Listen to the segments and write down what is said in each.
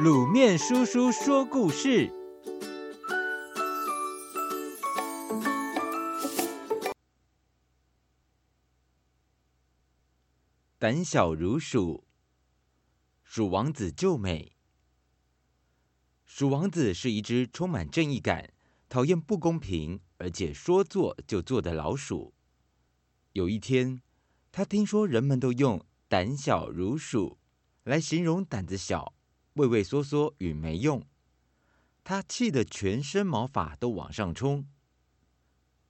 卤面叔叔说故事：胆小如鼠，鼠王子救美。鼠王子是一只充满正义感、讨厌不公平，而且说做就做的老鼠。有一天，他听说人们都用“胆小如鼠”来形容胆子小。畏畏缩缩与没用，他气得全身毛发都往上冲。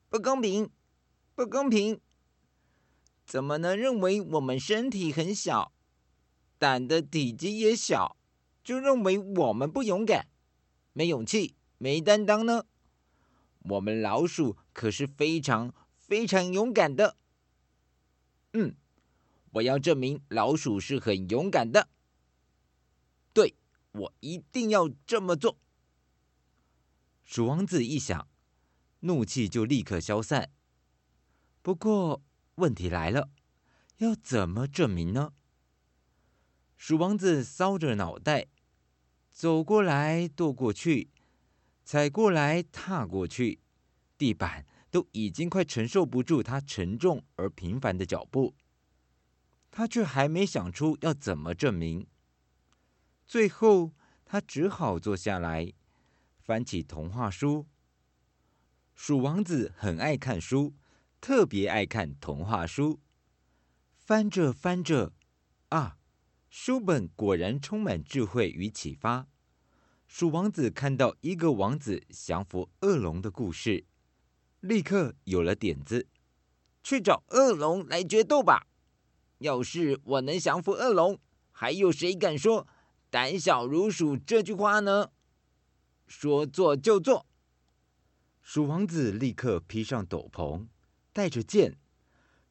不公平，不公平！怎么能认为我们身体很小，胆的体积也小，就认为我们不勇敢、没勇气、没担当呢？我们老鼠可是非常非常勇敢的。嗯，我要证明老鼠是很勇敢的。对，我一定要这么做。鼠王子一想，怒气就立刻消散。不过问题来了，要怎么证明呢？鼠王子搔着脑袋，走过来，踱过去，踩过来，踏过去，地板都已经快承受不住他沉重而频繁的脚步。他却还没想出要怎么证明。最后，他只好坐下来，翻起童话书。鼠王子很爱看书，特别爱看童话书。翻着翻着，啊，书本果然充满智慧与启发。鼠王子看到一个王子降服恶龙的故事，立刻有了点子：去找恶龙来决斗吧！要是我能降服恶龙，还有谁敢说？胆小如鼠这句话呢，说做就做。鼠王子立刻披上斗篷，带着剑，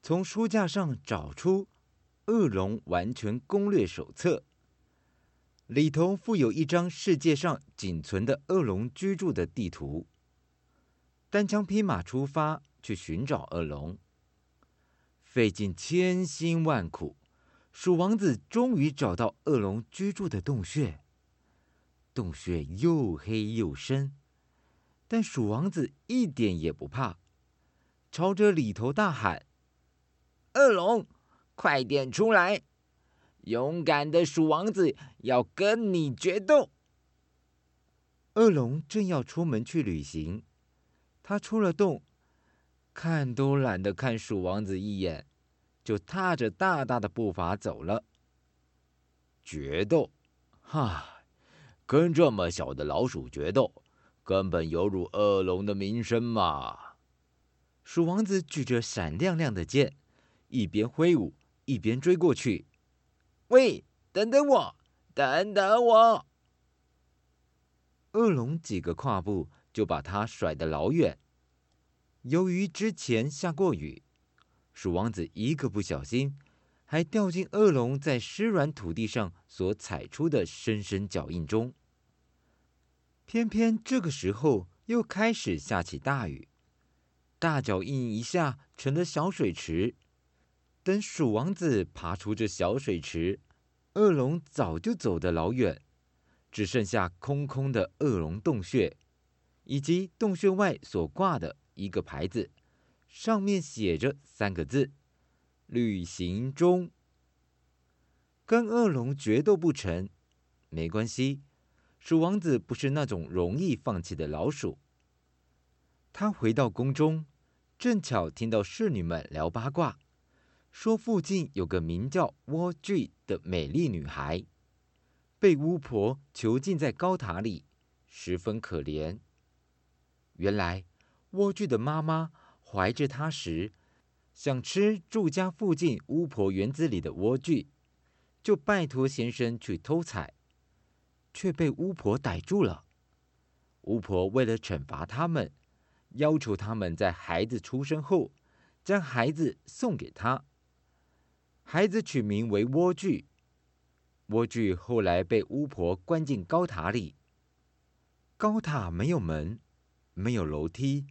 从书架上找出《恶龙完全攻略手册》，里头附有一张世界上仅存的恶龙居住的地图。单枪匹马出发去寻找恶龙，费尽千辛万苦。鼠王子终于找到恶龙居住的洞穴，洞穴又黑又深，但鼠王子一点也不怕，朝着里头大喊：“恶龙，快点出来！勇敢的鼠王子要跟你决斗！”恶龙正要出门去旅行，他出了洞，看都懒得看鼠王子一眼。就踏着大大的步伐走了。决斗，哈，跟这么小的老鼠决斗，根本有辱恶龙的名声嘛！鼠王子举着闪亮亮的剑，一边挥舞，一边追过去。喂，等等我，等等我！恶龙几个跨步就把他甩得老远。由于之前下过雨。鼠王子一个不小心，还掉进恶龙在湿软土地上所踩出的深深脚印中。偏偏这个时候又开始下起大雨，大脚印一下成了小水池。等鼠王子爬出这小水池，恶龙早就走得老远，只剩下空空的恶龙洞穴，以及洞穴外所挂的一个牌子。上面写着三个字：“旅行中。”跟恶龙决斗不成，没关系。鼠王子不是那种容易放弃的老鼠。他回到宫中，正巧听到侍女们聊八卦，说附近有个名叫莴苣的美丽女孩，被巫婆囚禁在高塔里，十分可怜。原来莴苣的妈妈。怀着他时，想吃住家附近巫婆园子里的莴苣，就拜托先生去偷采，却被巫婆逮住了。巫婆为了惩罚他们，要求他们在孩子出生后，将孩子送给他。孩子取名为莴苣。莴苣后来被巫婆关进高塔里，高塔没有门，没有楼梯。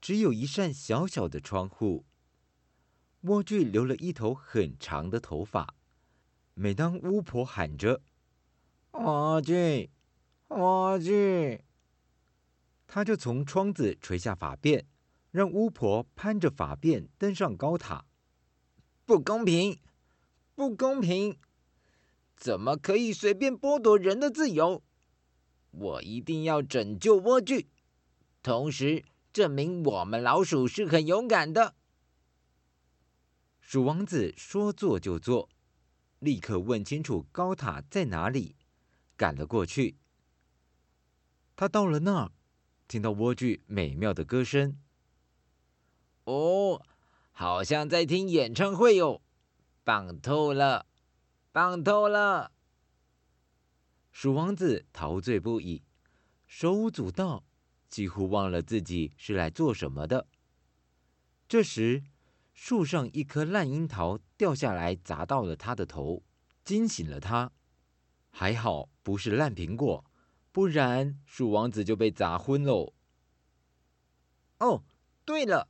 只有一扇小小的窗户。莴苣留了一头很长的头发，每当巫婆喊着莴苣，莴苣。他就从窗子垂下发辫，让巫婆攀着发辫登上高塔。不公平，不公平！怎么可以随便剥夺人的自由？我一定要拯救莴苣，同时证明我们老鼠是很勇敢的。鼠王子说做就做，立刻问清楚高塔在哪里，赶了过去。他到了那儿。听到莴苣美妙的歌声，哦，好像在听演唱会哦，棒透了，棒透了！鼠王子陶醉不已，手舞足蹈，几乎忘了自己是来做什么的。这时，树上一颗烂樱桃掉下来，砸到了他的头，惊醒了他。还好不是烂苹果。不然，鼠王子就被砸昏喽。哦，对了，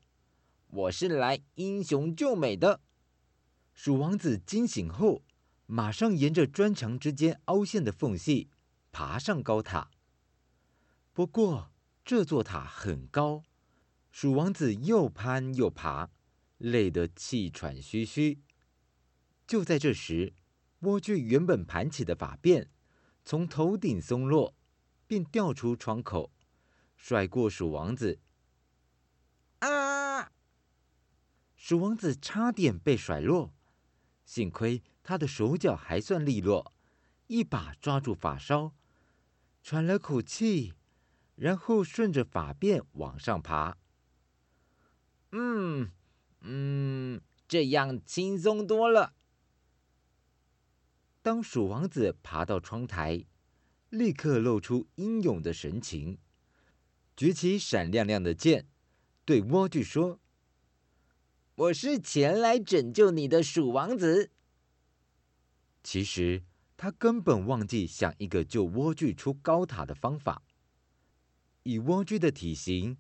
我是来英雄救美的。鼠王子惊醒后，马上沿着砖墙之间凹陷的缝隙爬上高塔。不过，这座塔很高，鼠王子又攀又爬，累得气喘吁吁。就在这时，莴苣原本盘起的发辫从头顶松落。便掉出窗口，甩过鼠王子。啊！鼠王子差点被甩落，幸亏他的手脚还算利落，一把抓住发梢，喘了口气，然后顺着发辫往上爬。嗯嗯，这样轻松多了。当鼠王子爬到窗台，立刻露出英勇的神情，举起闪亮亮的剑，对莴苣说：“我是前来拯救你的鼠王子。”其实他根本忘记想一个救莴苣出高塔的方法。以莴苣的体型，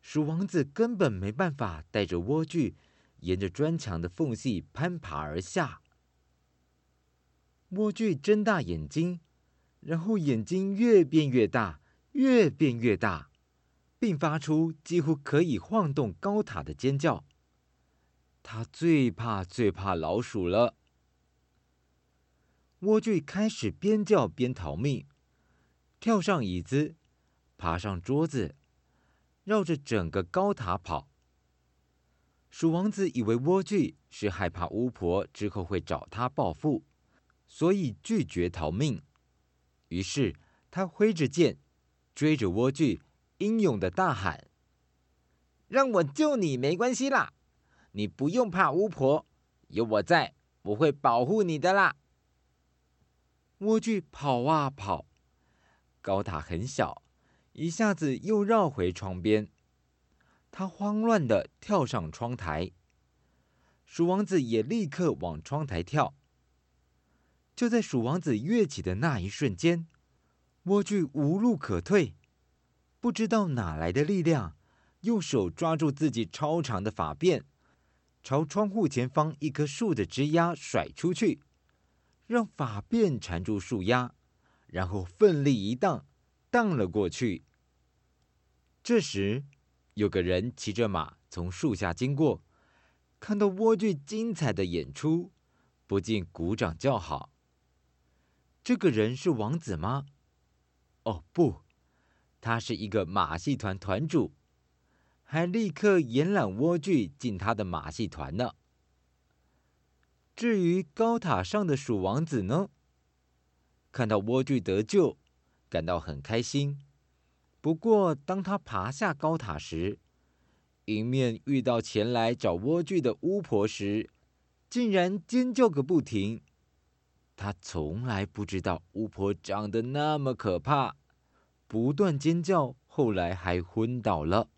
鼠王子根本没办法带着莴苣沿着砖墙的缝隙攀爬而下。莴苣睁大眼睛。然后眼睛越变越大，越变越大，并发出几乎可以晃动高塔的尖叫。他最怕最怕老鼠了。莴苣开始边叫边逃命，跳上椅子，爬上桌子，绕着整个高塔跑。鼠王子以为莴苣是害怕巫婆之后会找他报复，所以拒绝逃命。于是他挥着剑，追着莴苣，英勇的大喊：“让我救你没关系啦，你不用怕巫婆，有我在，我会保护你的啦。”莴苣跑啊跑，高塔很小，一下子又绕回窗边，他慌乱的跳上窗台，鼠王子也立刻往窗台跳。就在鼠王子跃起的那一瞬间，莴苣无路可退，不知道哪来的力量，用手抓住自己超长的发辫，朝窗户前方一棵树的枝丫甩出去，让发辫缠住树丫，然后奋力一荡，荡了过去。这时，有个人骑着马从树下经过，看到莴苣精彩的演出，不禁鼓掌叫好。这个人是王子吗？哦，不，他是一个马戏团团主，还立刻延揽莴苣进他的马戏团呢。至于高塔上的鼠王子呢，看到莴苣得救，感到很开心。不过，当他爬下高塔时，迎面遇到前来找莴苣的巫婆时，竟然尖叫个不停。他从来不知道巫婆长得那么可怕，不断尖叫，后来还昏倒了。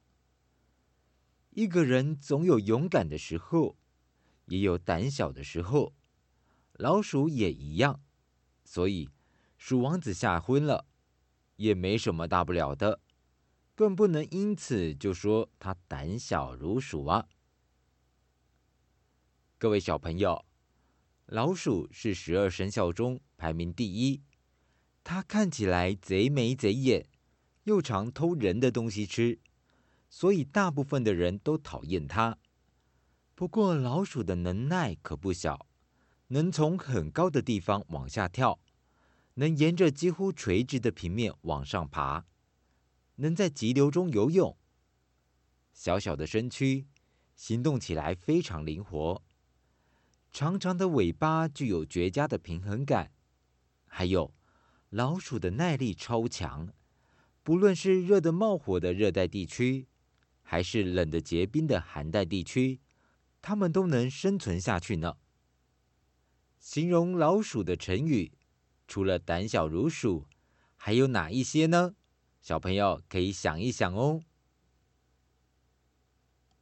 一个人总有勇敢的时候，也有胆小的时候，老鼠也一样。所以，鼠王子吓昏了，也没什么大不了的，更不能因此就说他胆小如鼠啊。各位小朋友。老鼠是十二生肖中排名第一，它看起来贼眉贼眼，又常偷人的东西吃，所以大部分的人都讨厌它。不过，老鼠的能耐可不小，能从很高的地方往下跳，能沿着几乎垂直的平面往上爬，能在急流中游泳。小小的身躯，行动起来非常灵活。长长的尾巴具有绝佳的平衡感，还有老鼠的耐力超强，不论是热得冒火的热带地区，还是冷得结冰的寒带地区，它们都能生存下去呢。形容老鼠的成语，除了胆小如鼠，还有哪一些呢？小朋友可以想一想哦。